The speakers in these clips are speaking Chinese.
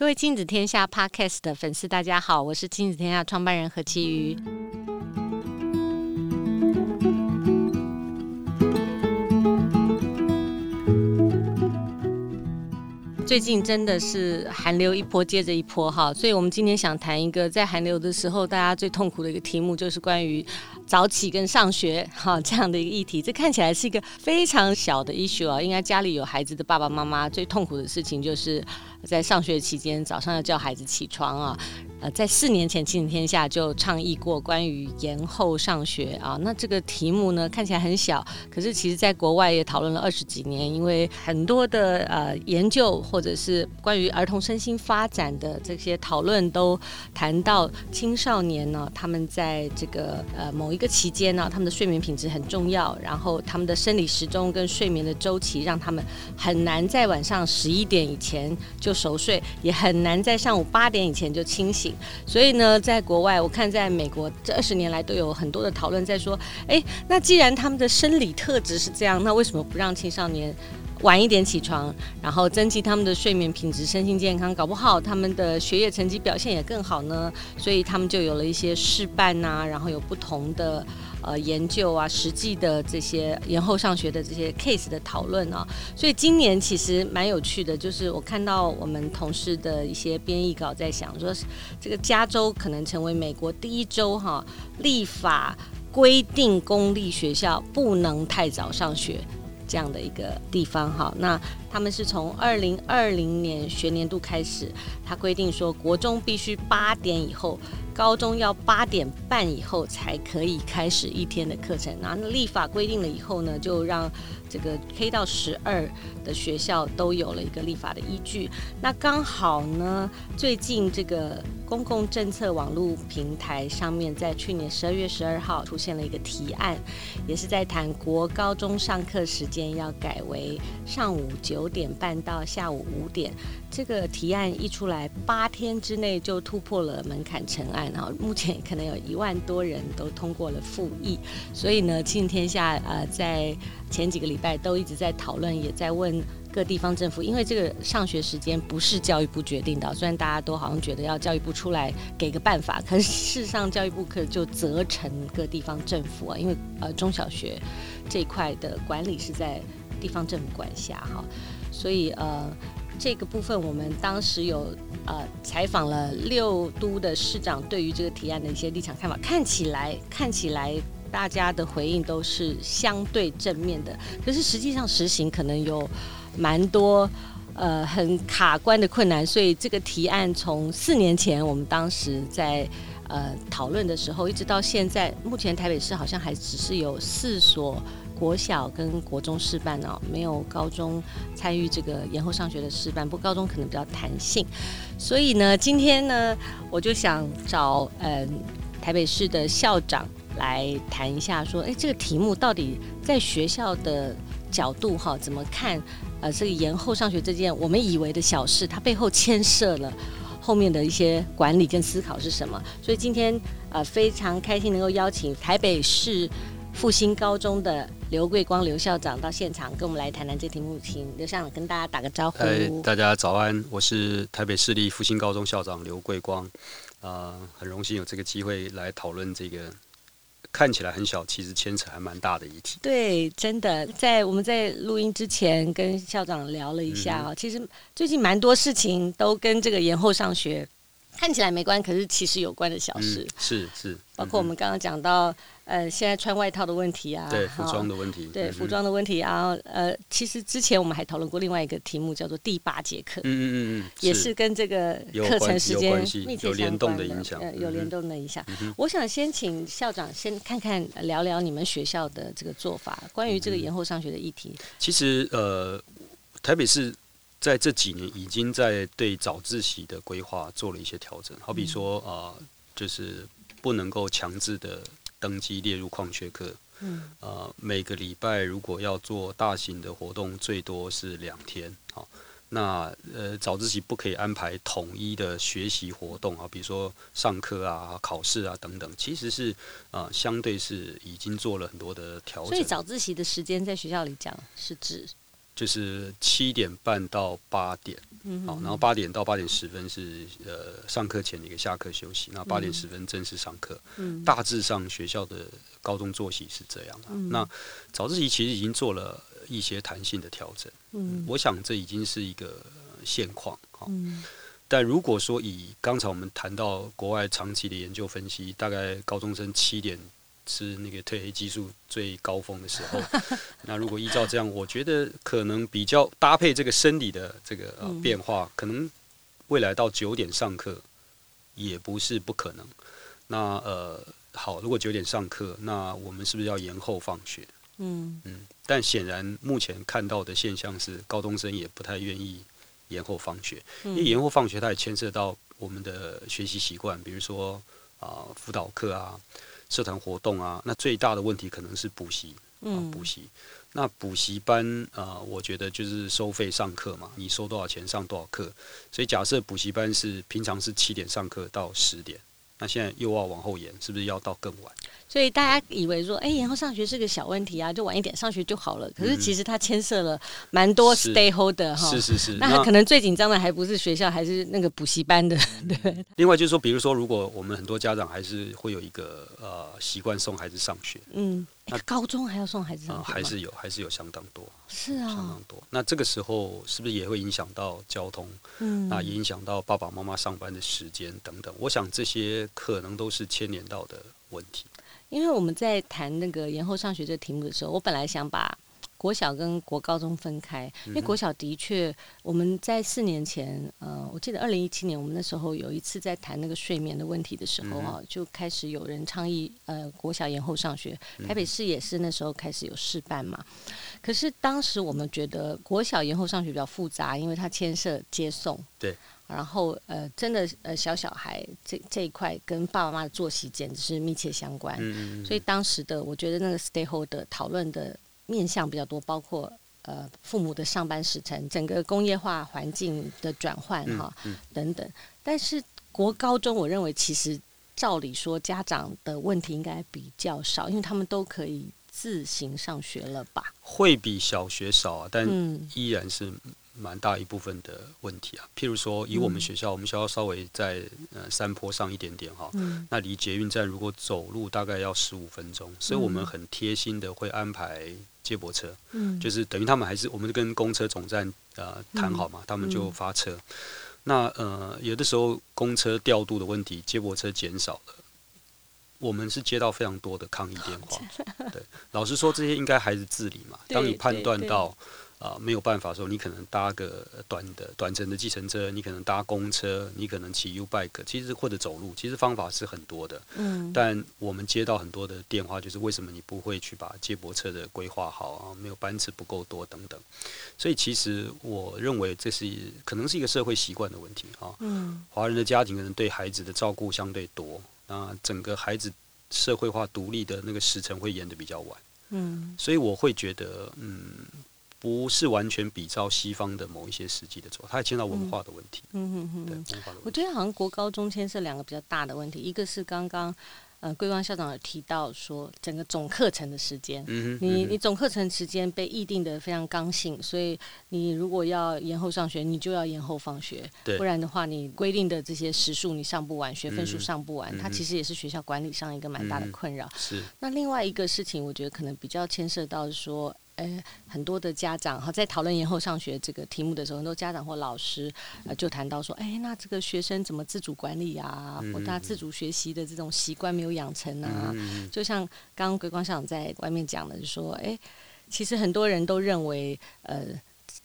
各位亲子天下 Podcast 的粉丝，大家好，我是亲子天下创办人何其瑜。最近真的是寒流一波接着一波哈，所以我们今天想谈一个在寒流的时候大家最痛苦的一个题目，就是关于早起跟上学 哈这样的一个议题。这看起来是一个非常小的 issue 啊，应该家里有孩子的爸爸妈妈最痛苦的事情就是在上学期间早上要叫孩子起床啊。呃，在四年前，亲子天下就倡议过关于延后上学啊。那这个题目呢，看起来很小，可是其实在国外也讨论了二十几年，因为很多的呃研究或者是关于儿童身心发展的这些讨论，都谈到青少年呢，他们在这个呃某一个期间呢，他们的睡眠品质很重要，然后他们的生理时钟跟睡眠的周期，让他们很难在晚上十一点以前就熟睡，也很难在上午八点以前就清醒。所以呢，在国外，我看在美国这二十年来都有很多的讨论，在说，哎，那既然他们的生理特质是这样，那为什么不让青少年晚一点起床，然后增进他们的睡眠品质、身心健康，搞不好他们的学业成绩表现也更好呢？所以他们就有了一些试办呐，然后有不同的。呃，研究啊，实际的这些延后上学的这些 case 的讨论啊，所以今年其实蛮有趣的，就是我看到我们同事的一些编译稿，在想说，这个加州可能成为美国第一州哈，立法规定公立学校不能太早上学这样的一个地方哈。那他们是从二零二零年学年度开始，他规定说，国中必须八点以后。高中要八点半以后才可以开始一天的课程，那立法规定了以后呢，就让这个 K 到十二的学校都有了一个立法的依据。那刚好呢，最近这个公共政策网络平台上面，在去年十二月十二号出现了一个提案，也是在谈国高中上课时间要改为上午九九点半到下午五点。这个提案一出来，八天之内就突破了门槛成案，然后目前可能有一万多人都通过了复议。所以呢，亲天下呃在前几个礼拜都一直在讨论，也在问各地方政府，因为这个上学时间不是教育部决定的，虽然大家都好像觉得要教育部出来给个办法，可是事实上教育部可就责成各地方政府啊，因为呃中小学这一块的管理是在地方政府管辖哈，所以呃。这个部分，我们当时有呃采访了六都的市长，对于这个提案的一些立场看法，看起来看起来大家的回应都是相对正面的，可是实际上实行可能有蛮多呃很卡关的困难，所以这个提案从四年前我们当时在呃讨论的时候，一直到现在，目前台北市好像还只是有四所。国小跟国中试办哦，没有高中参与这个延后上学的试办，不过高中可能比较弹性，所以呢，今天呢，我就想找嗯台北市的校长来谈一下，说，哎，这个题目到底在学校的角度哈怎么看？呃，这个延后上学这件我们以为的小事，它背后牵涉了后面的一些管理跟思考是什么？所以今天呃非常开心能够邀请台北市复兴高中的。刘桂光刘校长到现场跟我们来谈谈这题目，请刘校长跟大家打个招呼。哎，大家早安，我是台北市立复兴高中校长刘桂光，啊、呃，很荣幸有这个机会来讨论这个看起来很小，其实牵扯还蛮大的议题。对，真的，在我们在录音之前跟校长聊了一下啊、嗯，其实最近蛮多事情都跟这个延后上学看起来没关，可是其实有关的小事。嗯、是是，包括我们刚刚讲到。呃，现在穿外套的问题啊，对服装的问题，对、嗯、服装的问题，然后呃，其实之前我们还讨论过另外一个题目，叫做第八节课，嗯嗯嗯，也是跟这个课程时间有联动的影响，呃，有联动的影响、嗯。我想先请校长先看看聊聊你们学校的这个做法，关于这个延后上学的议题。其实呃，台北市在这几年已经在对早自习的规划做了一些调整，好比说啊、呃，就是不能够强制的。登记列入矿学课，嗯，呃，每个礼拜如果要做大型的活动，最多是两天，好，那呃早自习不可以安排统一的学习活动啊，比如说上课啊、考试啊等等，其实是啊、呃，相对是已经做了很多的调整。所以早自习的时间在学校里讲是指。就是七点半到八点，嗯，好，然后八点到八点十分是呃上课前的一个下课休息，那八点十分正式上课，嗯，大致上学校的高中作息是这样的。嗯、那早自习其实已经做了一些弹性的调整，嗯，我想这已经是一个现况，好，嗯，但如果说以刚才我们谈到国外长期的研究分析，大概高中生七点。是那个褪黑激素最高峰的时候。那如果依照这样，我觉得可能比较搭配这个生理的这个呃变化，可能未来到九点上课也不是不可能。那呃，好，如果九点上课，那我们是不是要延后放学？嗯嗯。但显然目前看到的现象是，高中生也不太愿意延后放学，因为延后放学它也牵涉到我们的学习习惯，比如说啊辅导课啊。社团活动啊，那最大的问题可能是补习嗯，补习。那补习班啊、呃，我觉得就是收费上课嘛，你收多少钱上多少课。所以假设补习班是平常是七点上课到十点，那现在又要往后延，是不是要到更晚？所以大家以为说，哎、欸，延后上学是个小问题啊，就晚一点上学就好了。可是其实它牵涉了蛮多 stakeholder 哈。是是是。那他可能最紧张的还不是学校，还是那个补习班的，对。另外就是说，比如说，如果我们很多家长还是会有一个呃习惯送孩子上学，嗯。那高中还要送孩子上学？还是有，还是有相当多。是啊，相当多。那这个时候是不是也会影响到交通？嗯，那也影响到爸爸妈妈上班的时间等等。我想这些可能都是牵连到的问题。因为我们在谈那个延后上学这个题目的时候，我本来想把。国小跟国高中分开，因为国小的确，我们在四年前，呃，我记得二零一七年，我们那时候有一次在谈那个睡眠的问题的时候啊，就开始有人倡议，呃，国小延后上学。台北市也是那时候开始有试办嘛。可是当时我们觉得国小延后上学比较复杂，因为它牵涉接送，对，然后呃，真的呃，小小孩这这一块跟爸爸妈妈的作息简直是密切相关。嗯嗯所以当时的我觉得那个 stakeholder 讨论的。面向比较多，包括呃父母的上班时程，整个工业化环境的转换哈等等。但是国高中，我认为其实照理说家长的问题应该比较少，因为他们都可以自行上学了吧？会比小学少啊，但依然是。蛮大一部分的问题啊，譬如说，以我们学校，嗯、我们学校稍微在呃山坡上一点点哈，嗯、那离捷运站如果走路大概要十五分钟，所以我们很贴心的会安排接驳车，嗯、就是等于他们还是我们跟公车总站呃谈好嘛，嗯、他们就发车。嗯、那呃有的时候公车调度的问题，接驳车减少了，我们是接到非常多的抗议电话。对，老实说，这些应该还是自理嘛。当你判断到。啊、呃，没有办法说，你可能搭个短的短程的计程车，你可能搭公车，你可能骑 U bike，其实或者走路，其实方法是很多的。嗯，但我们接到很多的电话，就是为什么你不会去把接驳车的规划好啊？没有班次不够多等等。所以其实我认为这是可能是一个社会习惯的问题啊。嗯，华人的家庭可能对孩子的照顾相对多，那整个孩子社会化独立的那个时程会延得比较晚。嗯，所以我会觉得，嗯。不是完全比照西方的某一些实际的做法，它还牵到文化的问题。嗯嗯嗯，对，文化的问题。我觉得好像国高中牵涉两个比较大的问题，一个是刚刚呃桂光校长有提到说，整个总课程的时间，嗯哼，你你总课程时间被议定的非常刚性，所以你如果要延后上学，你就要延后放学，对，不然的话，你规定的这些时数你上不完，学分数上不完，嗯、它其实也是学校管理上一个蛮大的困扰。嗯、是。那另外一个事情，我觉得可能比较牵涉到说。呃，很多的家长哈，在讨论延后上学这个题目的时候，很多家长或老师呃，就谈到说，哎，那这个学生怎么自主管理啊，或他自主学习的这种习惯没有养成啊？就像刚刚桂光校长在外面讲的，就说，哎，其实很多人都认为，呃，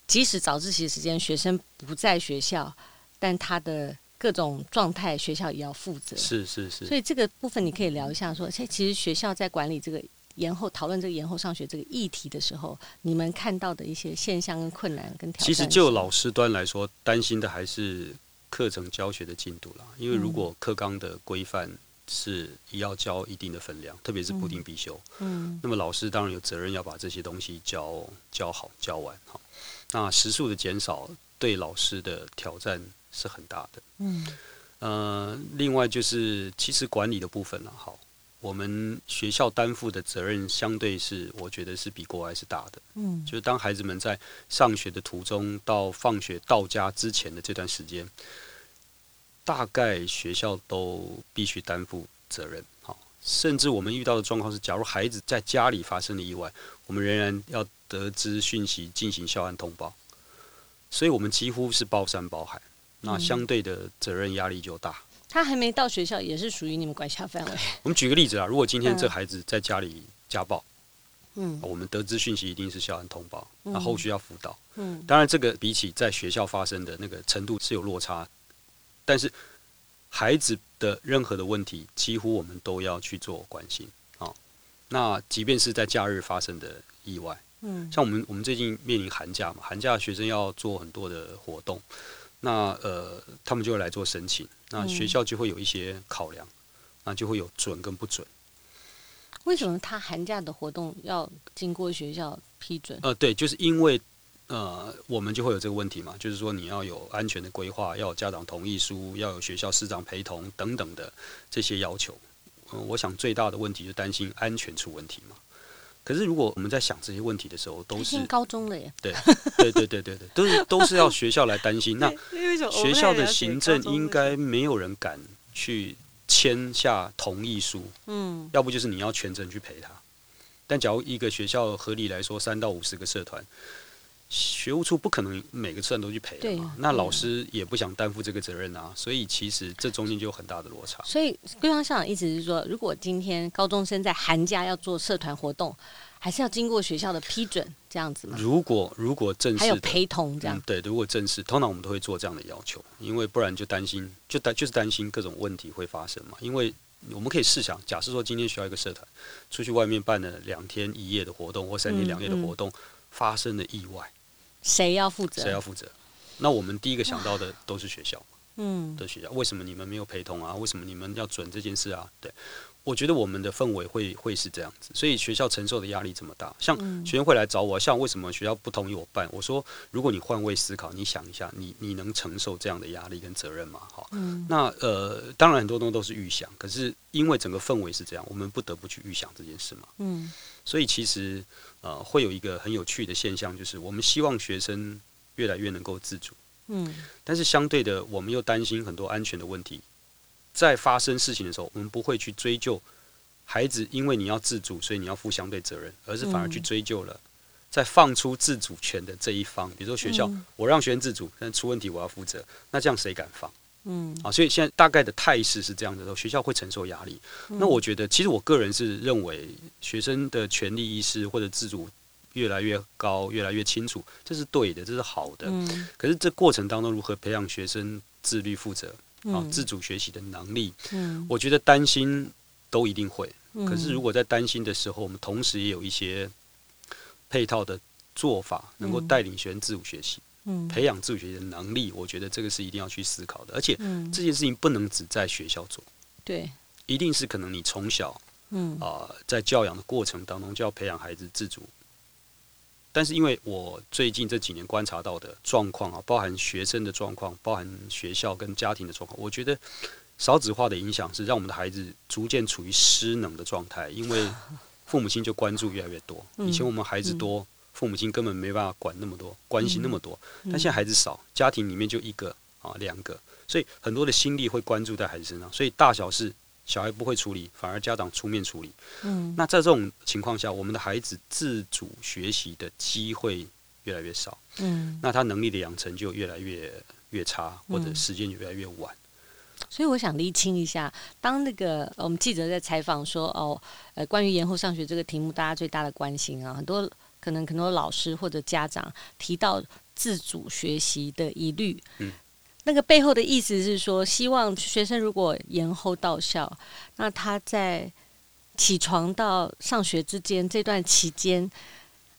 即使早自习时间学生不在学校，但他的各种状态，学校也要负责。是是是。所以这个部分你可以聊一下，说，其实学校在管理这个。延后讨论这个延后上学这个议题的时候，你们看到的一些现象跟困难跟挑战。其实就老师端来说，担心的还是课程教学的进度啦。因为如果课纲的规范是要教一定的分量，特别是固定必修，嗯，那么老师当然有责任要把这些东西教教好教完哈。那时数的减少对老师的挑战是很大的，嗯，呃，另外就是其实管理的部分了，好。我们学校担负的责任相对是，我觉得是比国外是大的。嗯，就是当孩子们在上学的途中到放学到家之前的这段时间，大概学校都必须担负责任。好，甚至我们遇到的状况是，假如孩子在家里发生了意外，我们仍然要得知讯息，进行校案通报。所以我们几乎是包山包海，那相对的责任压力就大。他还没到学校，也是属于你们管辖范围。我们举个例子啊，如果今天这孩子在家里家暴，嗯，我们得知讯息一定是校安通报，那后续要辅导，嗯，当然这个比起在学校发生的那个程度是有落差，但是孩子的任何的问题，几乎我们都要去做关心啊。那即便是在假日发生的意外，嗯，像我们我们最近面临寒假嘛，寒假学生要做很多的活动。那呃，他们就会来做申请，那学校就会有一些考量，那就会有准跟不准。为什么他寒假的活动要经过学校批准？呃，对，就是因为呃，我们就会有这个问题嘛，就是说你要有安全的规划，要有家长同意书，要有学校师长陪同等等的这些要求。嗯、呃，我想最大的问题就担心安全出问题嘛。可是，如果我们在想这些问题的时候，都是高中了耶。对，对，对，对，对，对，都是 都是要学校来担心。那 学校的行政应该没有人敢去签下同意书。嗯，要不就是你要全程去陪他。但假如一个学校合理来说，三到五十个社团。学务处不可能每个社都去陪嘛，那老师也不想担负这个责任啊，所以其实这中间就有很大的落差。所以归乡校长意思是说，如果今天高中生在寒假要做社团活动，还是要经过学校的批准这样子吗？如果如果正式还有陪同这样、嗯，对，如果正式，通常我们都会做这样的要求，因为不然就担心，就担就是担心各种问题会发生嘛。因为我们可以试想，假设说今天学校一个社团出去外面办了两天一夜的活动或三天两夜的活动，嗯嗯、发生了意外。谁要负责？谁要负责？那我们第一个想到的都是学校，嗯，的学校。为什么你们没有陪同啊？为什么你们要准这件事啊？对，我觉得我们的氛围会会是这样子，所以学校承受的压力这么大。像学生会来找我，像为什么学校不同意我办？我说，如果你换位思考，你想一下，你你能承受这样的压力跟责任吗？好，那呃，当然很多东西都是预想，可是因为整个氛围是这样，我们不得不去预想这件事嘛。嗯，所以其实。呃，会有一个很有趣的现象，就是我们希望学生越来越能够自主，嗯，但是相对的，我们又担心很多安全的问题。在发生事情的时候，我们不会去追究孩子，因为你要自主，所以你要负相对责任，而是反而去追究了在放出自主权的这一方。比如说学校，我让学生自主，但出问题我要负责，那这样谁敢放？嗯，啊，所以现在大概的态势是这样的时候，学校会承受压力。嗯、那我觉得，其实我个人是认为，学生的权利意识或者自主越来越高，越来越清楚，这是对的，这是好的。嗯、可是这过程当中，如何培养学生自律、负责啊、自主学习的能力？嗯，我觉得担心都一定会。可是如果在担心的时候，我们同时也有一些配套的做法，能够带领学生自主学习。培养自主学习的能力，我觉得这个是一定要去思考的，而且这件事情不能只在学校做，对，一定是可能你从小，嗯。啊，在教养的过程当中就要培养孩子自主。但是因为我最近这几年观察到的状况啊，包含学生的状况，包含学校跟家庭的状况，我觉得少子化的影响是让我们的孩子逐渐处于失能的状态，因为父母亲就关注越来越多，以前我们孩子多。父母亲根本没办法管那么多，关心那么多。但现在孩子少，家庭里面就一个啊两个，所以很多的心力会关注在孩子身上。所以大小事小孩不会处理，反而家长出面处理。嗯，那在这种情况下，我们的孩子自主学习的机会越来越少。嗯，那他能力的养成就越来越越差，或者时间就越来越晚。所以我想厘清一下，当那个我们记者在采访说哦，呃，关于延后上学这个题目，大家最大的关心啊，很多。可能很多老师或者家长提到自主学习的疑虑，嗯，那个背后的意思是说，希望学生如果延后到校，那他在起床到上学之间这段期间，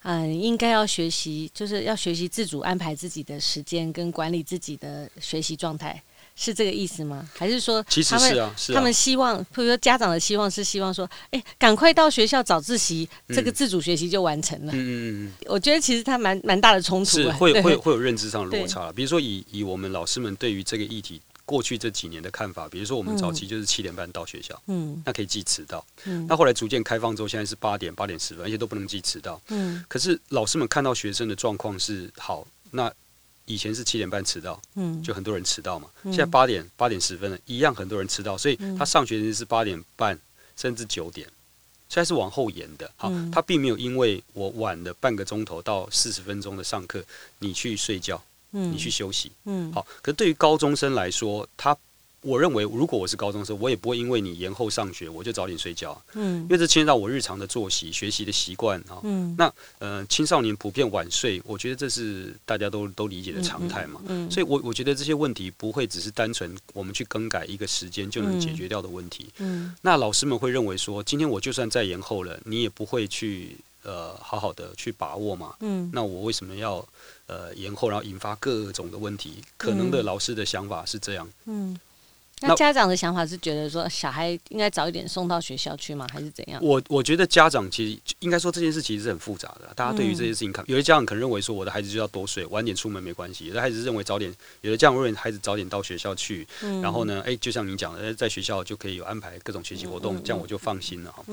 嗯，应该要学习，就是要学习自主安排自己的时间跟管理自己的学习状态。是这个意思吗？还是说，其实是啊，是啊，他们希望，比如说家长的希望是希望说，哎，赶快到学校早自习，这个自主学习就完成了。嗯嗯嗯。我觉得其实它蛮蛮大的冲突，是会会会有认知上的落差了。比如说以以我们老师们对于这个议题过去这几年的看法，比如说我们早期就是七点半到学校，嗯，那可以记迟到，嗯，那后来逐渐开放之后，现在是八点八点十分，而且都不能记迟到，嗯，可是老师们看到学生的状况是好，那以前是七点半迟到，嗯，就很多人迟到嘛，嗯现在八点八点十分了，一样很多人迟到，所以他上学时间是八点半甚至九点。现在是往后延的，好，他并没有因为我晚了半个钟头到四十分钟的上课，你去睡觉，你去休息，嗯，好。可是对于高中生来说，他。我认为，如果我是高中生，我也不会因为你延后上学，我就早点睡觉。嗯，因为这牵涉到我日常的作息、学习的习惯啊。嗯，那呃，青少年普遍晚睡，我觉得这是大家都都理解的常态嘛。嗯，所以我我觉得这些问题不会只是单纯我们去更改一个时间就能解决掉的问题。嗯，那老师们会认为说，今天我就算再延后了，你也不会去呃好好的去把握嘛。嗯，那我为什么要呃延后，然后引发各种的问题？可能的老师的想法是这样。嗯。那家长的想法是觉得说小孩应该早一点送到学校去吗？还是怎样？我我觉得家长其实应该说这件事其实是很复杂的。大家对于这件事情看，有些家长可能认为说我的孩子就要多睡，晚点出门没关系；有的孩子认为早点，有的家长认为孩子早点到学校去，然后呢，哎，就像你讲的，在学校就可以有安排各种学习活动，这样我就放心了哈。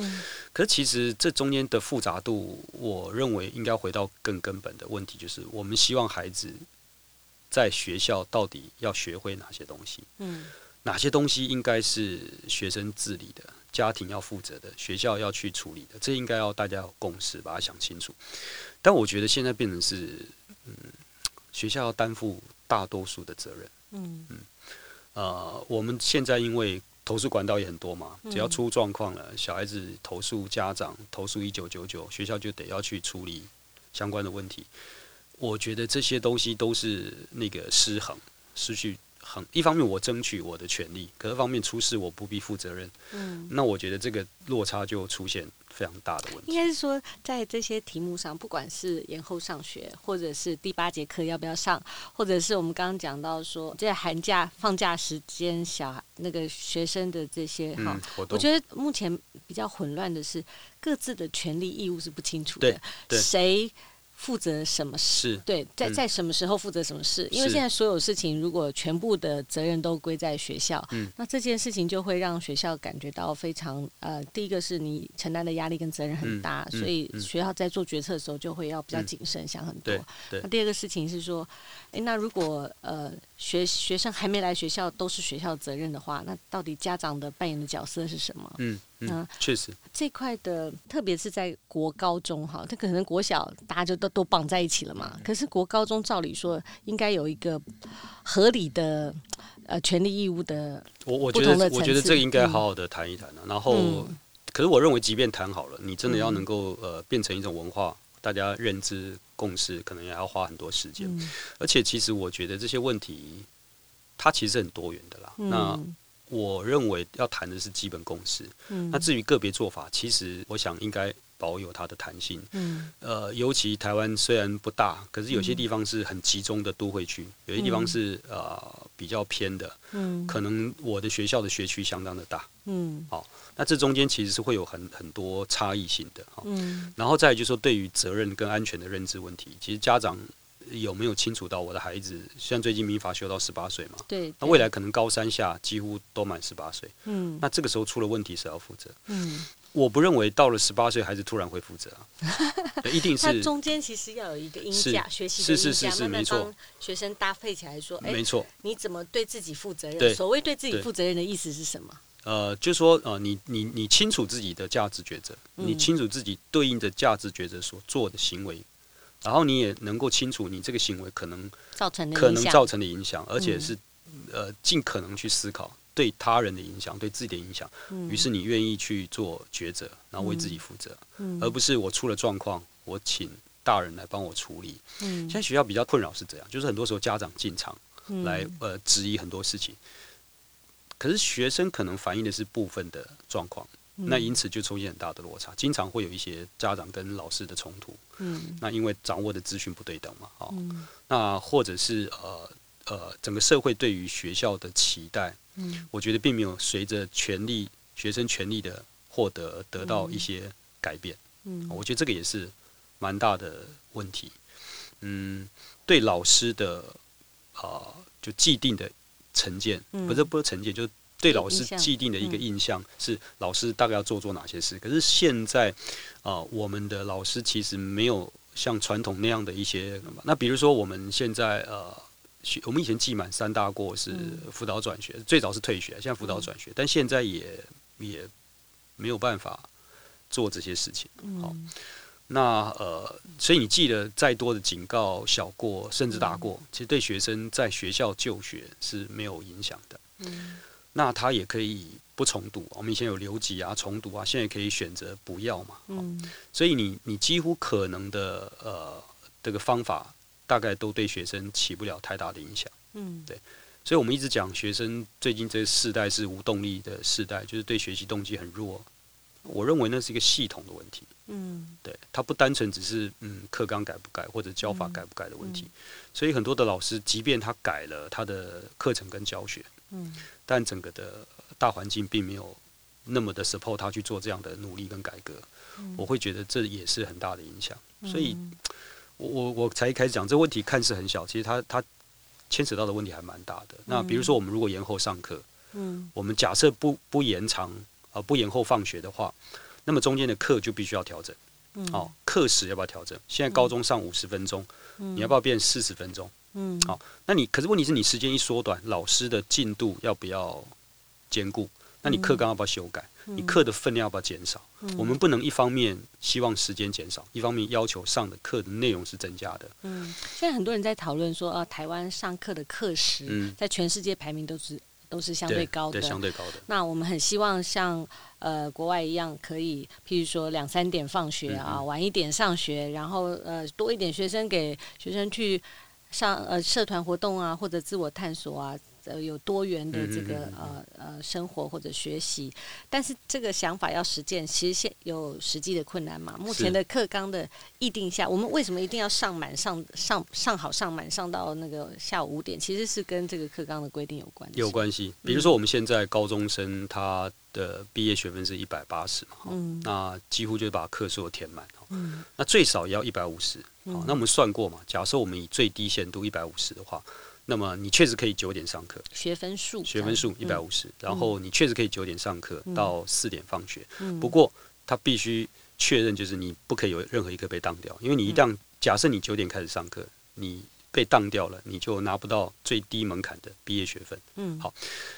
可是其实这中间的复杂度，我认为应该回到更根本的问题，就是我们希望孩子在学校到底要学会哪些东西？嗯。哪些东西应该是学生自理的，家庭要负责的，学校要去处理的？这应该要大家有共识，把它想清楚。但我觉得现在变成是，嗯，学校要担负大多数的责任。嗯嗯，呃，我们现在因为投诉管道也很多嘛，只要出状况了，小孩子投诉家长，投诉一九九九，学校就得要去处理相关的问题。我觉得这些东西都是那个失衡，失去。很一方面，我争取我的权利；可一方面，出事我不必负责任。嗯，那我觉得这个落差就出现非常大的问题。应该是说，在这些题目上，不管是延后上学，或者是第八节课要不要上，或者是我们刚刚讲到说，在寒假放假时间，小孩那个学生的这些哈，嗯、我觉得目前比较混乱的是各自的权利义务是不清楚的，对，对谁。负责什么事？对，在在什么时候负责什么事？因为现在所有事情如果全部的责任都归在学校，那这件事情就会让学校感觉到非常呃，第一个是你承担的压力跟责任很大，所以学校在做决策的时候就会要比较谨慎，想很多。那第二个事情是说，诶，那如果呃学学生还没来学校都是学校责任的话，那到底家长的扮演的角色是什么？嗯。嗯，确实这块的，特别是在国高中哈，他可能国小大家就都都绑在一起了嘛。可是国高中照理说应该有一个合理的呃权利义务的。我我觉得我觉得这个应该好好的谈一谈，嗯、然后，嗯、可是我认为即便谈好了，你真的要能够呃变成一种文化，大家认知共识，可能也要花很多时间。嗯、而且其实我觉得这些问题它其实很多元的啦。嗯、那我认为要谈的是基本共识。嗯，那至于个别做法，其实我想应该保有它的弹性。嗯，呃，尤其台湾虽然不大，可是有些地方是很集中的都会区，有些地方是呃比较偏的。嗯，可能我的学校的学区相当的大。嗯，好，那这中间其实是会有很很多差异性的。嗯，然后再来就是说，对于责任跟安全的认知问题，其实家长。有没有清楚到我的孩子？像最近民法修到十八岁嘛？对，对。那未来可能高三下几乎都满十八岁。嗯。那这个时候出了问题，谁要负责？嗯。我不认为到了十八岁孩子突然会负责啊，一定是。他中间其实要有一个音架，学习是是是是没错学生搭配起来说，哎，没错。你怎么对自己负责任？所谓对自己负责任的意思是什么？呃，就说呃，你你你清楚自己的价值抉择，你清楚自己对应的价值抉择所做的行为。然后你也能够清楚你这个行为可能造成的可能造成的影响，而且是呃尽可能去思考对他人的影响、对自己的影响。于是你愿意去做抉择，然后为自己负责，而不是我出了状况，我请大人来帮我处理。现在学校比较困扰是这样，就是很多时候家长进场来呃质疑很多事情，可是学生可能反映的是部分的状况。那因此就出现很大的落差，经常会有一些家长跟老师的冲突。嗯，那因为掌握的资讯不对等嘛，哦，嗯，那或者是呃呃，整个社会对于学校的期待，嗯，我觉得并没有随着权利学生权利的获得得到一些改变。嗯，我觉得这个也是蛮大的问题。嗯，对老师的啊，呃，就既定的成见，不是不是成见，就是对老师既定的一个印象是老师大概要做做哪些事。可是现在啊、呃，我们的老师其实没有像传统那样的一些，那比如说我们现在呃。学我们以前记满三大过是辅导转学，最早是退学，现在辅导转学，但现在也也没有办法做这些事情。好，那呃，所以你记得再多的警告、小过甚至大过，其实对学生在学校就学是没有影响的。那他也可以不重读，我们以前有留级啊、重读啊，现在可以选择不要嘛。所以你你几乎可能的呃这个方法。大概都对学生起不了太大的影响，嗯，对，所以我们一直讲学生最近这个世代是无动力的世代，就是对学习动机很弱。我认为那是一个系统的问题，嗯，对，它不单纯只是嗯课纲改不改或者教法改不改的问题，所以很多的老师即便他改了他的课程跟教学，嗯，但整个的大环境并没有那么的 support 他去做这样的努力跟改革，我会觉得这也是很大的影响，所以。我我我才一开始讲这问题，看似很小，其实它它牵扯到的问题还蛮大的。那比如说，我们如果延后上课，嗯，我们假设不不延长啊，不延后放学的话，那么中间的课就必须要调整，嗯，好，课时要不要调整？现在高中上五十分钟，你要不要变四十分钟？嗯，好，那你可是问题是你时间一缩短，老师的进度要不要兼顾？那你课纲要不要修改？你课的分量要不要减少？嗯、我们不能一方面希望时间减少，一方面要求上的课的内容是增加的。嗯，现在很多人在讨论说，啊，台湾上课的课时在全世界排名都是都是相对高的，对，相对高的。那我们很希望像呃国外一样，可以譬如说两三点放学啊，晚一点上学，然后呃多一点学生给学生去上呃社团活动啊，或者自我探索啊。呃，有多元的这个呃呃生活或者学习，但是这个想法要实践，其实现有实际的困难嘛。目前的课纲的议定下，我们为什么一定要上满上上上好上满上到那个下午五点？其实是跟这个课纲的规定有关系。有关系，比如说我们现在高中生他的毕业学分是一百八十嘛，嗯，那几乎就是把课数填满，嗯，那最少也要一百五十，好，那我们算过嘛，假设我们以最低限度一百五十的话。那么你确实可以九点上课，学分数学分数一百五十，然后你确实可以九点上课到四点放学。嗯、不过他必须确认，就是你不可以有任何一科被当掉，因为你一旦假设你九点开始上课，你被当掉了，你就拿不到最低门槛的毕业学分。嗯，好。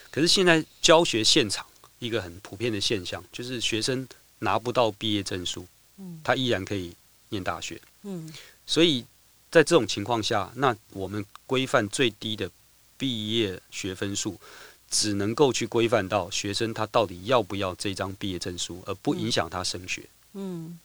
可是现在教学现场一个很普遍的现象，就是学生拿不到毕业证书，他依然可以念大学。嗯，所以。在这种情况下，那我们规范最低的毕业学分数，只能够去规范到学生他到底要不要这张毕业证书，而不影响他升学。嗯，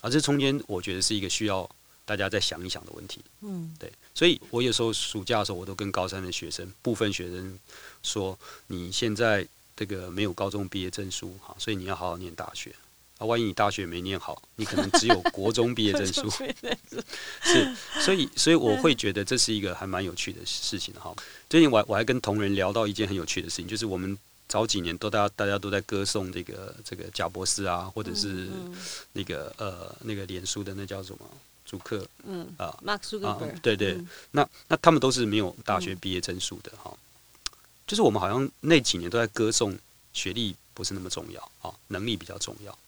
而这中间我觉得是一个需要大家再想一想的问题。嗯，对，所以我有时候暑假的时候，我都跟高三的学生，部分学生说，你现在这个没有高中毕业证书，哈，所以你要好好念大学。啊，万一你大学没念好，你可能只有国中毕业证书。是，所以，所以我会觉得这是一个还蛮有趣的事情哈。最近我我还跟同仁聊到一件很有趣的事情，就是我们早几年都大家大家都在歌颂这个这个贾博士啊，或者是那个呃那个脸书的那叫什么祖克，嗯啊，Mark Zuckerberg，对对，那那他们都是没有大学毕业证书的哈。就是我们好像那几年都在歌颂学历不是那么重要啊，能力比较重要。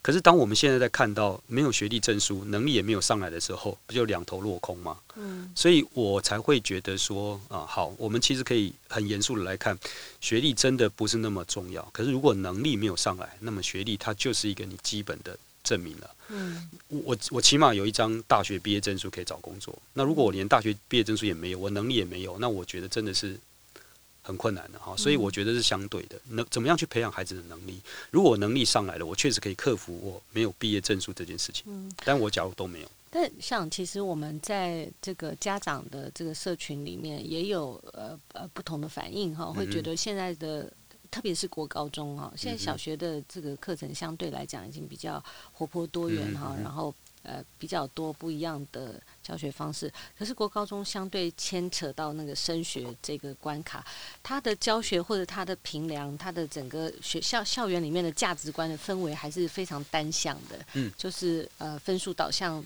可是，当我们现在在看到没有学历证书、能力也没有上来的时候，不就两头落空吗？嗯，所以我才会觉得说啊，好，我们其实可以很严肃的来看，学历真的不是那么重要。可是，如果能力没有上来，那么学历它就是一个你基本的证明了。嗯，我我起码有一张大学毕业证书可以找工作。那如果我连大学毕业证书也没有，我能力也没有，那我觉得真的是。很困难的哈，所以我觉得是相对的。能怎么样去培养孩子的能力？如果我能力上来了，我确实可以克服我没有毕业证书这件事情。嗯，但我假如都没有。但像其实我们在这个家长的这个社群里面也有呃呃不同的反应哈，会觉得现在的、嗯、特别是国高中哈，现在小学的这个课程相对来讲已经比较活泼多元哈，嗯、然后。呃，比较多不一样的教学方式，可是国高中相对牵扯到那个升学这个关卡，他的教学或者他的评量，他的整个学校校园里面的价值观的氛围还是非常单向的，嗯，就是呃分数导向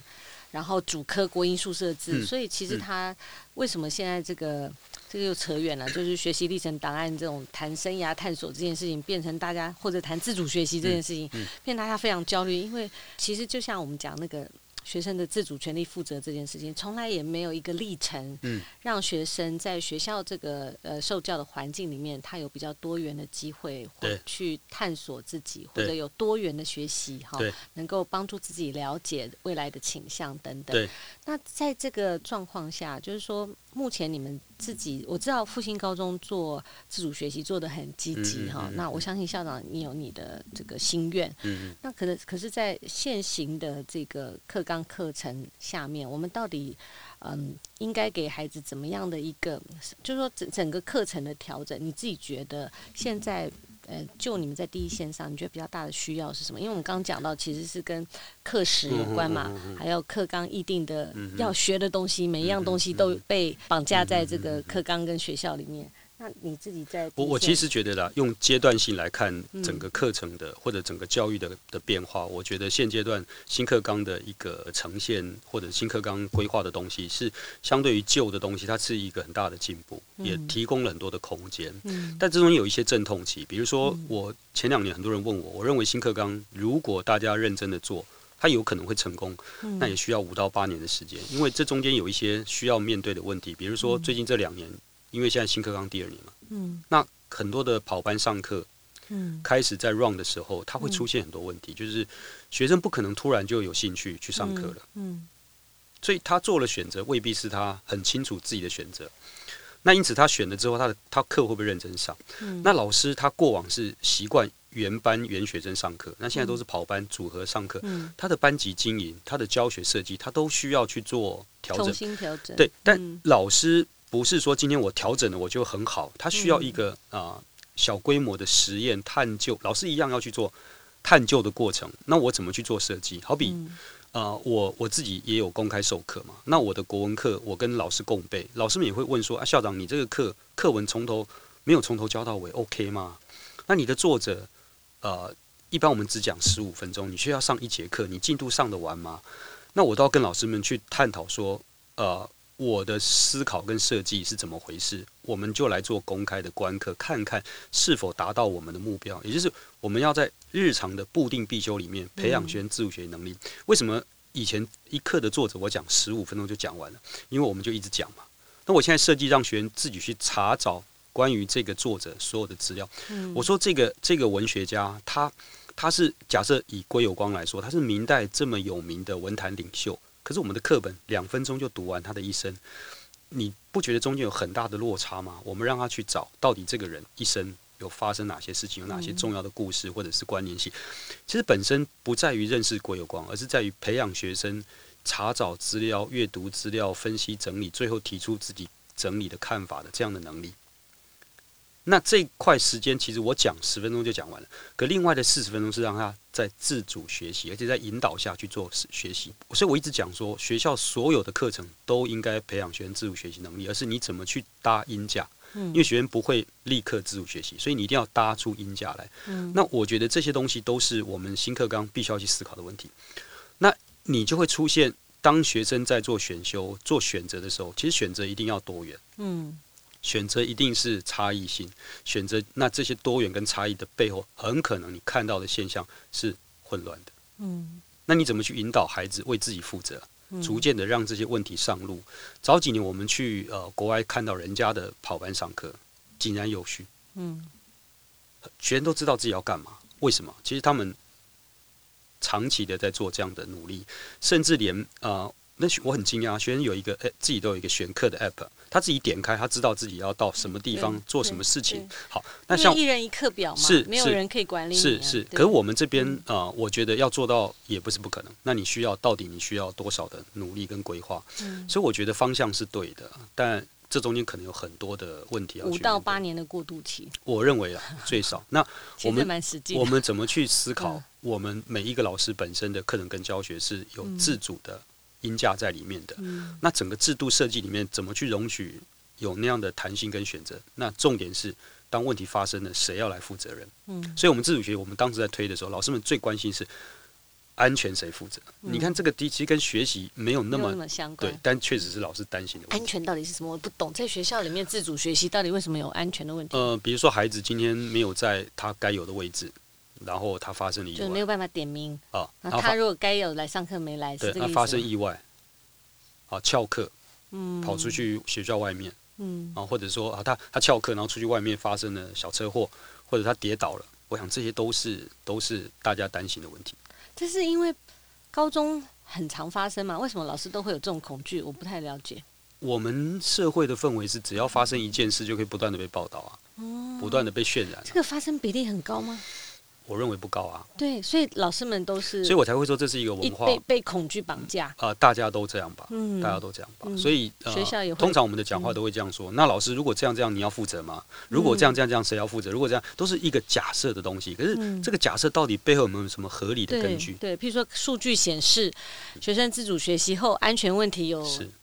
然后主科国英数设置，嗯、所以其实他为什么现在这个这个又扯远了，就是学习历程档案这种谈生涯探索这件事情，变成大家或者谈自主学习这件事情，嗯嗯、变大家非常焦虑，因为其实就像我们讲那个。学生的自主权利负责这件事情，从来也没有一个历程，让学生在学校这个呃受教的环境里面，他有比较多元的机会，或去探索自己，或者有多元的学习哈，能够帮助自己了解未来的倾向等等。那在这个状况下，就是说。目前你们自己，我知道复兴高中做自主学习做的很积极哈。那我相信校长你有你的这个心愿。嗯。那可能可是，在现行的这个课纲课程下面，我们到底嗯应该给孩子怎么样的一个，就是说整整个课程的调整？你自己觉得现在？呃，就你们在第一线上，你觉得比较大的需要是什么？因为我们刚刚讲到，其实是跟课时有关嘛，还有课纲议定的要学的东西，每一样东西都被绑架在这个课纲跟学校里面。那你自己在我我其实觉得啦，用阶段性来看整个课程的、嗯、或者整个教育的的变化，我觉得现阶段新课纲的一个呈现或者新课纲规划的东西，是相对于旧的东西，它是一个很大的进步，嗯、也提供了很多的空间。嗯、但这中间有一些阵痛期，比如说我前两年很多人问我，我认为新课纲如果大家认真的做，它有可能会成功，那也需要五到八年的时间，因为这中间有一些需要面对的问题，比如说最近这两年。因为现在新课纲第二年嘛，嗯，那很多的跑班上课，嗯，开始在 run 的时候，它会出现很多问题，嗯、就是学生不可能突然就有兴趣去上课了，嗯，嗯，所以他做了选择，未必是他很清楚自己的选择。那因此他选了之后，他的他课会不会认真上？嗯，那老师他过往是习惯原班原学生上课，那现在都是跑班组合上课，嗯，他的班级经营、他的教学设计，他都需要去做调整，重新调整，对，但老师。不是说今天我调整了我就很好，他需要一个啊、呃、小规模的实验探究，老师一样要去做探究的过程。那我怎么去做设计？好比啊、呃，我我自己也有公开授课嘛。那我的国文课我跟老师共备，老师们也会问说啊，校长你这个课课文从头没有从头教到尾，OK 吗？那你的作者呃，一般我们只讲十五分钟，你需要上一节课，你进度上得完吗？那我都要跟老师们去探讨说呃。我的思考跟设计是怎么回事？我们就来做公开的观课，看看是否达到我们的目标。也就是我们要在日常的固定必修里面培养学生自主学习能力。为什么以前一课的作者我讲十五分钟就讲完了？因为我们就一直讲嘛。那我现在设计让学员自己去查找关于这个作者所有的资料。我说这个这个文学家，他他是假设以归有光来说，他是明代这么有名的文坛领袖。可是我们的课本两分钟就读完他的一生，你不觉得中间有很大的落差吗？我们让他去找到底这个人一生有发生哪些事情，有哪些重要的故事或者是关联性。其实本身不在于认识郭有光，而是在于培养学生查找资料、阅读资料、分析整理，最后提出自己整理的看法的这样的能力。那这块时间其实我讲十分钟就讲完了，可另外的四十分钟是让他在自主学习，而且在引导下去做学习。所以我一直讲说，学校所有的课程都应该培养学生自主学习能力，而是你怎么去搭音架。因为学生不会立刻自主学习，所以你一定要搭出音架来。那我觉得这些东西都是我们新课纲必须要去思考的问题。那你就会出现，当学生在做选修、做选择的时候，其实选择一定要多元。嗯。选择一定是差异性，选择那这些多元跟差异的背后，很可能你看到的现象是混乱的。嗯，那你怎么去引导孩子为自己负责，逐渐的让这些问题上路？早几年我们去呃国外看到人家的跑班上课，井然有序。嗯，学生都知道自己要干嘛，为什么？其实他们长期的在做这样的努力，甚至连呃。那我很惊讶，学生有一个诶，自己都有一个选课的 app，他自己点开，他知道自己要到什么地方做什么事情。好，那像一人一课表嘛，是没有人可以管理。是是，可是我们这边啊，我觉得要做到也不是不可能。那你需要到底你需要多少的努力跟规划？所以我觉得方向是对的，但这中间可能有很多的问题要。五到八年的过渡期，我认为啊，最少。那 我们我们怎么去思考？我们每一个老师本身的课程跟教学是有自主的。鹰架在里面的，嗯、那整个制度设计里面怎么去容许有那样的弹性跟选择？那重点是，当问题发生了，谁要来负责任？嗯，所以我们自主学习，我们当时在推的时候，老师们最关心是安全谁负责？你看这个其实跟学习没有那么，那么相关，对，但确实是老师担心的问题。安全到底是什么？我不懂，在学校里面自主学习到底为什么有安全的问题？呃，比如说孩子今天没有在他该有的位置，然后他发生了意外，就没有办法点名啊。那他如果该有来上课没来，对，那发生意外，啊，翘课，嗯，跑出去学校外面，嗯，啊，或者说啊，他他翘课，然后出去外面发生了小车祸，或者他跌倒了，我想这些都是都是大家担心的问题。这是因为高中很常发生嘛？为什么老师都会有这种恐惧？我不太了解。我们社会的氛围是，只要发生一件事，就可以不断的被报道啊，嗯、不断的被渲染、啊。这个发生比例很高吗？我认为不高啊。对，所以老师们都是，所以我才会说这是一个文化被被恐惧绑架啊、呃！大家都这样吧，嗯，大家都这样吧。嗯、所以、呃、学校也通常我们的讲话都会这样说。嗯、那老师如果这样这样，你要负责吗？如果这样这样这样，谁要负责？如果这样，都是一个假设的东西。可是这个假设到底背后有没有什么合理的根据？对，对，譬如说数据显示，学生自主学习后安全问题有。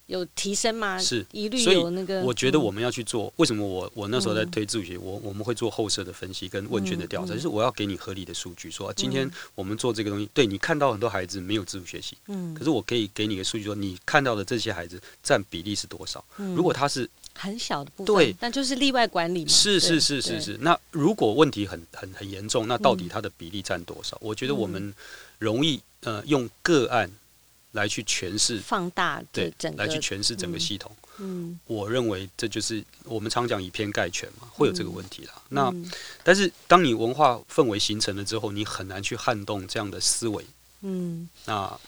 是。有提升吗？是，一律有那个。我觉得我们要去做。为什么我我那时候在推自主学习，我我们会做后设的分析跟问卷的调查，就是我要给你合理的数据，说今天我们做这个东西，对你看到很多孩子没有自主学习，嗯，可是我可以给你个数据，说你看到的这些孩子占比例是多少？如果他是很小的部分，对，那就是例外管理嘛。是是是是是。那如果问题很很很严重，那到底他的比例占多少？我觉得我们容易呃用个案。来去诠释、放大对，整个来去诠释整个系统。嗯，嗯我认为这就是我们常讲以偏概全嘛，会有这个问题啦。嗯、那但是当你文化氛围形成了之后，你很难去撼动这样的思维。嗯，那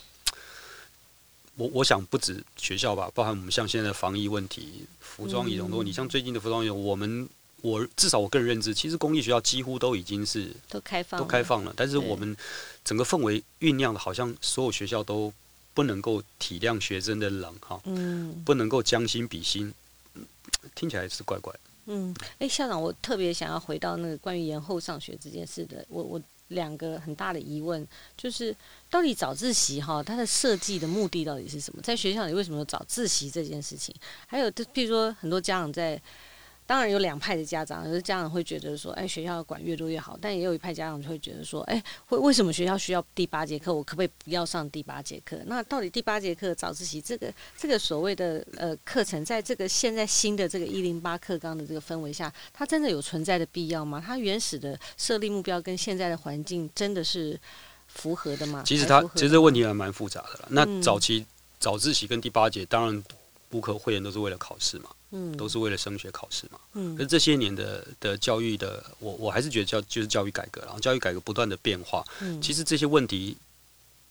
我我想不止学校吧，包含我们像现在的防疫问题、服装仪容的问题，你、嗯、像最近的服装仪容，我们我至少我个人认知，其实公立学校几乎都已经是都开放都开放了，但是我们整个氛围酝酿的，好像所有学校都。不能够体谅学生的冷哈，嗯，不能够将心比心，听起来是怪怪的。嗯，哎，校长，我特别想要回到那个关于延后上学这件事的，我我两个很大的疑问，就是到底早自习哈，它的设计的目的到底是什么？在学校里为什么有早自习这件事情？还有，就譬如说很多家长在。当然有两派的家长，有的家长会觉得说，哎，学校管越多越好。但也有一派家长就会觉得说，哎，会为什么学校需要第八节课？我可不可以不要上第八节课？那到底第八节课早自习这个这个所谓的呃课程，在这个现在新的这个一零八课纲的这个氛围下，它真的有存在的必要吗？它原始的设立目标跟现在的环境真的是符合的吗？其实它其实这个问题还蛮复杂的了。那早期早自习跟第八节，当然无可讳言都是为了考试嘛。嗯，都是为了升学考试嘛。嗯，可是这些年的的教育的，我我还是觉得教就是教育改革，然后教育改革不断的变化。嗯，其实这些问题，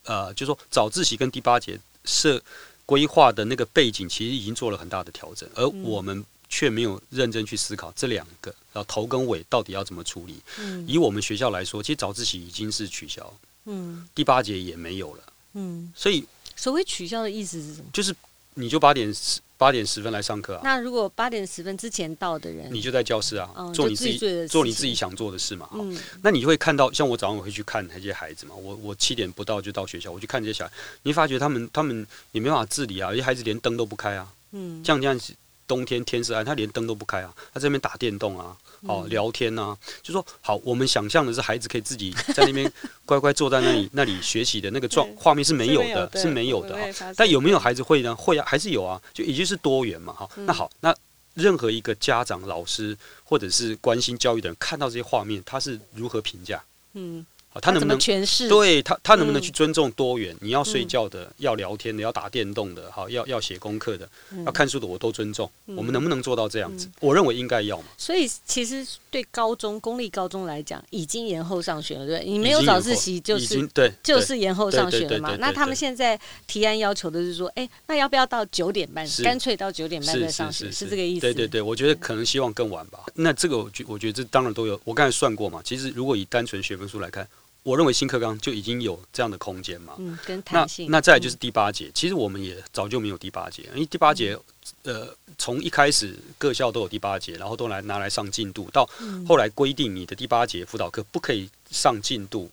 呃，就是说早自习跟第八节设规划的那个背景，其实已经做了很大的调整，而我们却没有认真去思考这两个，然后头跟尾到底要怎么处理。嗯，以我们学校来说，其实早自习已经是取消，嗯，第八节也没有了，嗯，所以所谓取消的意思是什么？就是你就八点八点十分来上课啊？那如果八点十分之前到的人，你就在教室啊，嗯、做你自己，做你自己想做的事嘛。嗯，那你会看到，像我早上我会去看那些孩子嘛。我我七点不到就到学校，我去看这些小孩，你发觉他们他们也没办法自理啊，有些孩子连灯都不开啊。嗯，像这样子。冬天天色暗，他连灯都不开啊，他在那边打电动啊，哦，聊天啊，就说好，我们想象的是孩子可以自己在那边 乖乖坐在那里那里学习的那个状画面是没有的，是没有的哈。但有没有孩子会呢？会啊，还是有啊，就已经是多元嘛，哈。那好，那任何一个家长、老师或者是关心教育的人，看到这些画面，他是如何评价？嗯。他能不能诠释？对他，他能不能去尊重多元？你要睡觉的，要聊天的，要打电动的，好，要要写功课的，要看书的，我都尊重。我们能不能做到这样子？我认为应该要嘛。所以，其实对高中公立高中来讲，已经延后上学了，对？你没有早自习，就是对，就是延后上学了嘛。那他们现在提案要求的是说，哎，那要不要到九点半？干脆到九点半再上学，是这个意思？对对对，我觉得可能希望更晚吧。那这个，我觉我觉得这当然都有。我刚才算过嘛，其实如果以单纯学分数来看。我认为新课纲就已经有这样的空间嘛。嗯，跟弹性。那那再来就是第八节，嗯、其实我们也早就没有第八节，因为第八节，呃，从一开始各校都有第八节，然后都来拿来上进度，到后来规定你的第八节辅导课不可以上进度，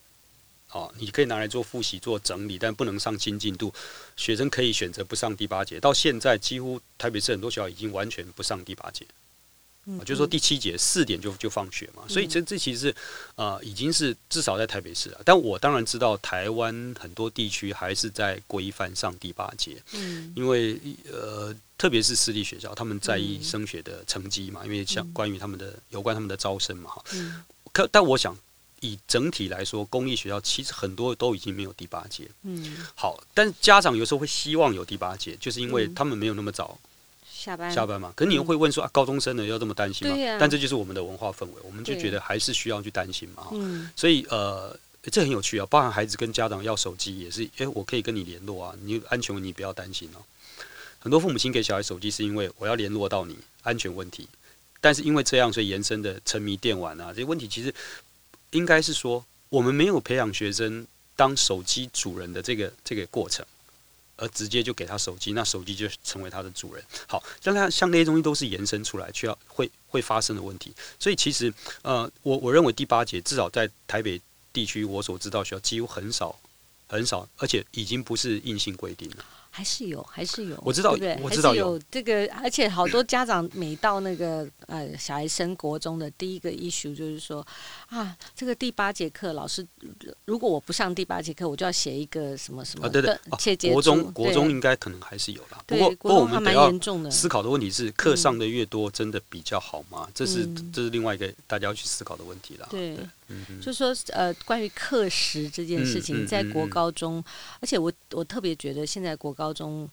啊，你可以拿来做复习、做整理，但不能上新进度。学生可以选择不上第八节，到现在几乎台北市很多学校已经完全不上第八节。嗯、就是说第七节四点就就放学嘛，所以这这其实是呃已经是至少在台北市了。但我当然知道台湾很多地区还是在规范上第八节，嗯，因为呃特别是私立学校，他们在意升学的成绩嘛，因为像关于他们的有关他们的招生嘛，哈，嗯，可但我想以整体来说，公立学校其实很多都已经没有第八节，嗯，好，但家长有时候会希望有第八节，就是因为他们没有那么早。下班下班嘛，可是你又会问说、嗯、啊，高中生呢要这么担心吗？啊、但这就是我们的文化氛围，我们就觉得还是需要去担心嘛。嗯，所以呃，这很有趣啊，包含孩子跟家长要手机也是，哎、欸，我可以跟你联络啊，你安全你不要担心哦、啊。很多父母亲给小孩手机是因为我要联络到你安全问题，但是因为这样所以延伸的沉迷电玩啊这些问题，其实应该是说我们没有培养学生当手机主人的这个这个过程。而直接就给他手机，那手机就成为他的主人。好，像他像那些东西都是延伸出来，需要会会发生的问题。所以其实，呃，我我认为第八节至少在台北地区，我所知道学校几乎很少很少，而且已经不是硬性规定了。还是有，还是有，我知道，对对我知道有，有这个，而且好多家长每到那个呃小孩升国中的第一个 issue 就是说啊，这个第八节课老师如果我不上第八节课，我就要写一个什么什么，啊、对对，国中国中应该可能还是有啦，不过不过我们蛮严重的。思考的问题是课上的越多，真的比较好吗？嗯、这是这是另外一个大家要去思考的问题了。对。对嗯、就是说，呃，关于课时这件事情，在国高中，而且我我特别觉得，现在国高中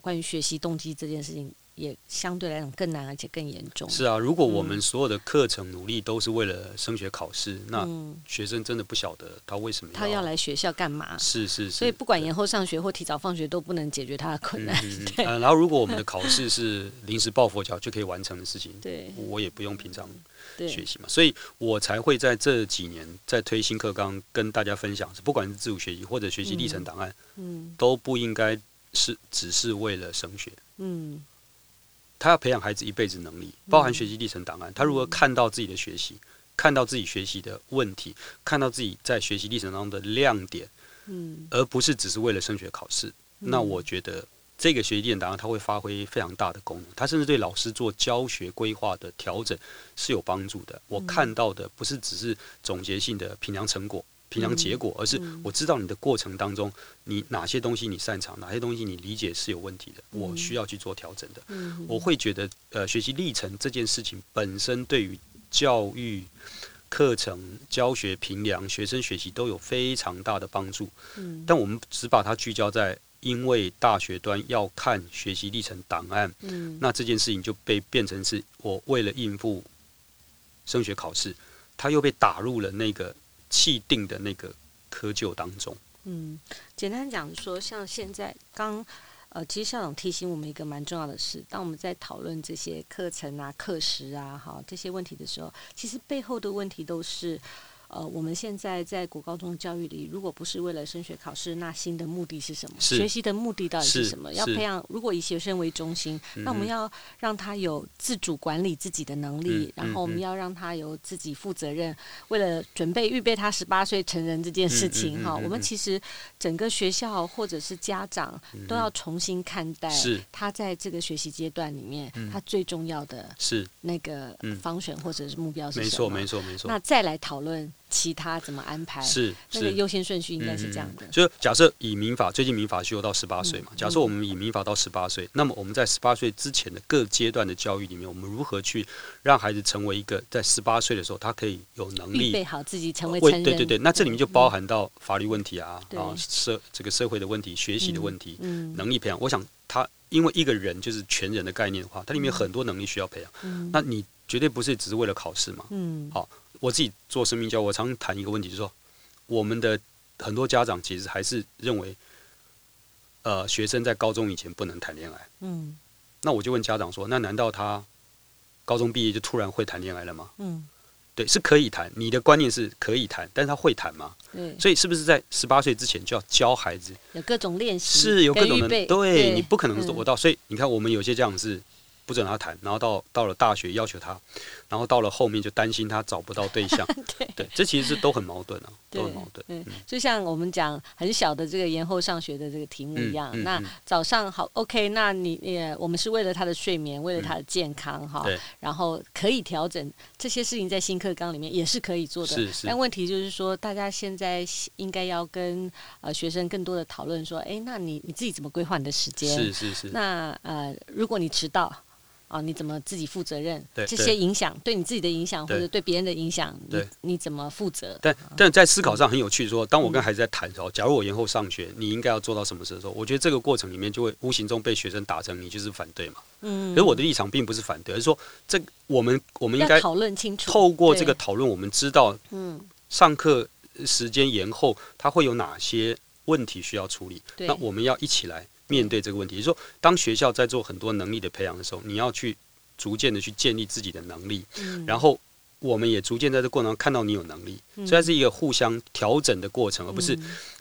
关于学习动机这件事情。也相对来讲更难，而且更严重。是啊，如果我们所有的课程努力都是为了升学考试，嗯、那学生真的不晓得他为什么要他要来学校干嘛？是是是。所以不管延后上学或提早放学，都不能解决他的困难。嗯。然后如果我们的考试是临时抱佛脚就可以完成的事情，对，我也不用平常学习嘛。所以我才会在这几年在推新课纲，跟大家分享，是不管是自主学习或者学习历程档案，嗯，都不应该是只是为了升学，嗯。他要培养孩子一辈子能力，包含学习历程档案。他如何看到自己的学习，看到自己学习的问题，看到自己在学习历程当中的亮点，嗯，而不是只是为了升学考试，那我觉得这个学习历程档案它会发挥非常大的功能。它甚至对老师做教学规划的调整是有帮助的。我看到的不是只是总结性的评量成果。评量结果，而是我知道你的过程当中，你哪些东西你擅长，哪些东西你理解是有问题的，我需要去做调整的。我会觉得，呃，学习历程这件事情本身对于教育课程、教学评量、学生学习都有非常大的帮助。但我们只把它聚焦在，因为大学端要看学习历程档案，那这件事情就被变成是我为了应付升学考试，他又被打入了那个。气定的那个窠臼当中。嗯，简单讲说，像现在刚呃，其实校长提醒我们一个蛮重要的事，当我们在讨论这些课程啊、课时啊、哈这些问题的时候，其实背后的问题都是。呃，我们现在在国高中教育里，如果不是为了升学考试，那新的目的是什么？学习的目的到底是什么？要培养，如果以学生为中心，嗯、那我们要让他有自主管理自己的能力，嗯、然后我们要让他有自己负责任，嗯、为了准备预备他十八岁成人这件事情，哈、嗯，我们其实整个学校或者是家长都要重新看待，他在这个学习阶段里面，嗯、他最重要的是那个方选或者是目标是什么？没错，没错，没错。那再来讨论。其他怎么安排？是那个优先顺序应该是这样的。就是假设以民法，最近民法修到十八岁嘛。假设我们以民法到十八岁，那么我们在十八岁之前的各阶段的教育里面，我们如何去让孩子成为一个在十八岁的时候，他可以有能力预备好自己成为成人？对对对，那这里面就包含到法律问题啊，啊社这个社会的问题、学习的问题、能力培养。我想他因为一个人就是全人的概念的话，它里面有很多能力需要培养。那你绝对不是只是为了考试嘛？嗯，好。我自己做生命教，我常谈一个问题，就是说，我们的很多家长其实还是认为，呃，学生在高中以前不能谈恋爱。嗯，那我就问家长说，那难道他高中毕业就突然会谈恋爱了吗？嗯，对，是可以谈。你的观念是可以谈，但是他会谈吗？对，所以是不是在十八岁之前就要教孩子有各种练习，是有各种的，对，对你不可能做不到。嗯，所以你看，我们有些家长是不准他谈，然后到到了大学要求他，然后到了后面就担心他找不到对象。对，对，这其实是都很矛盾啊，都很矛盾。嗯、就像我们讲很小的这个延后上学的这个题目一样，嗯嗯、那早上好，OK，那你也我们是为了他的睡眠，为了他的健康哈，嗯、然后可以调整这些事情，在新课纲里面也是可以做的。是是。但问题就是说，大家现在应该要跟呃学生更多的讨论说，哎，那你你自己怎么规划你的时间？是是是。那呃，如果你迟到。啊，你怎么自己负责任？对这些影响对你自己的影响，或者对别人的影响，你你怎么负责？但但在思考上很有趣，说当我跟孩子在谈的时候，假如我延后上学，你应该要做到什么事的时候，我觉得这个过程里面就会无形中被学生打成你就是反对嘛。嗯。可是我的立场并不是反对，而是说这我们我们应该讨论清楚，透过这个讨论，我们知道，嗯，上课时间延后，它会有哪些问题需要处理？那我们要一起来。面对这个问题，就是说，当学校在做很多能力的培养的时候，你要去逐渐的去建立自己的能力，嗯、然后我们也逐渐在这过程中看到你有能力，嗯、所以它是一个互相调整的过程，嗯、而不是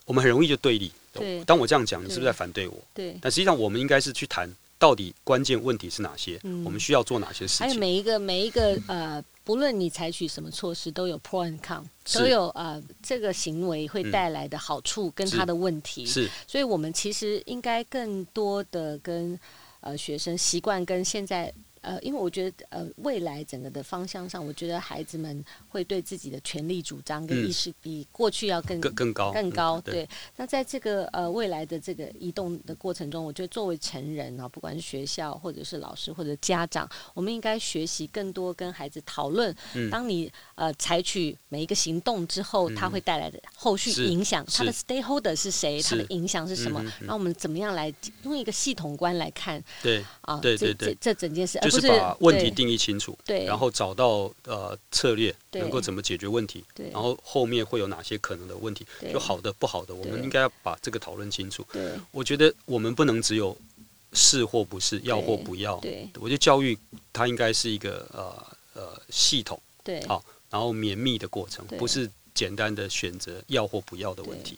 我们很容易就对立。对，当我这样讲，你是不是在反对我？对。但实际上，我们应该是去谈到底关键问题是哪些，嗯、我们需要做哪些事情。还有每一个每一个呃。不论你采取什么措施，都有 pro and con，都有呃这个行为会带来的好处跟他的问题。是，是所以我们其实应该更多的跟呃学生习惯跟现在。呃，因为我觉得，呃，未来整个的方向上，我觉得孩子们会对自己的权利主张跟意识比过去要更、嗯、更更高更高。对，对那在这个呃未来的这个移动的过程中，我觉得作为成人啊，不管是学校或者是老师或者家长，我们应该学习更多跟孩子讨论。嗯、当你呃采取每一个行动之后，它会带来的后续影响，它的 stakeholder 是谁？它的影响是什么？那、嗯、我们怎么样来用一个系统观来看？对啊，对对对，这这整件事。就是把问题定义清楚，对，然后找到呃策略，能够怎么解决问题，对，然后后面会有哪些可能的问题，就好的不好的，我们应该要把这个讨论清楚。对，我觉得我们不能只有是或不是，要或不要。对，我觉得教育它应该是一个呃呃系统，对，好，然后绵密的过程，不是简单的选择要或不要的问题。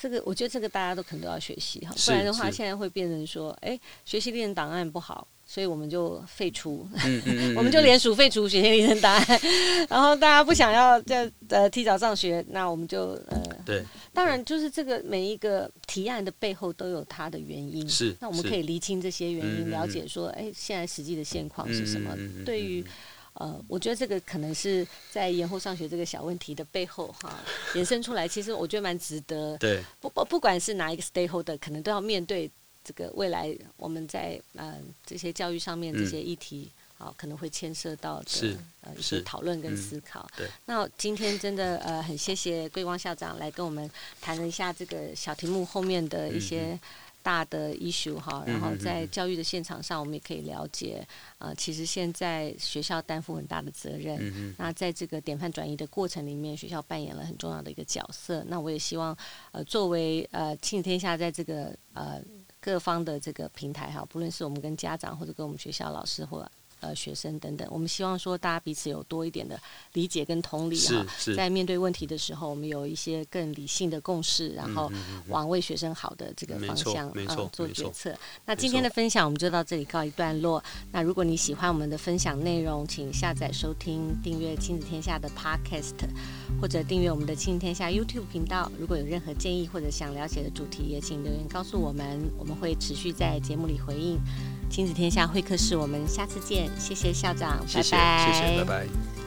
这个我觉得这个大家都可能都要学习哈，不然的话现在会变成说，哎，学习历程档案不好。所以我们就废除，嗯嗯、我们就联署废除学习历程档案，然后大家不想要再呃提早上学，那我们就呃对，当然就是这个每一个提案的背后都有它的原因，是，那我们可以厘清这些原因，了解说，哎，现在实际的现况是什么？对于呃，我觉得这个可能是在延后上学这个小问题的背后哈，延伸出来，其实我觉得蛮值得，对，不不不管是哪一个 stakeholder，可能都要面对。这个未来我们在呃这些教育上面这些议题啊、可能会牵涉到的是呃一些讨论跟思考。嗯、对，那今天真的呃很谢谢桂光校长来跟我们谈了一下这个小题目后面的一些大的 issue 哈、嗯，然后在教育的现场上，我们也可以了解呃其实现在学校担负很大的责任。嗯嗯。那在这个典范转移的过程里面，学校扮演了很重要的一个角色。那我也希望呃作为呃亲子天下在这个呃。各方的这个平台哈，不论是我们跟家长，或者跟我们学校老师或呃学生等等，我们希望说大家彼此有多一点的理解跟同理哈，在面对问题的时候，我们有一些更理性的共识，然后往为学生好的这个方向啊做决策。那今天的分享我们就到这里告一段落。那如果你喜欢我们的分享内容，请下载收听订阅亲子天下的 Podcast。或者订阅我们的亲子天下 YouTube 频道。如果有任何建议或者想了解的主题，也请留言告诉我们，我们会持续在节目里回应。亲子天下会客室，我们下次见。谢谢校长，谢谢，拜拜。谢谢，拜拜。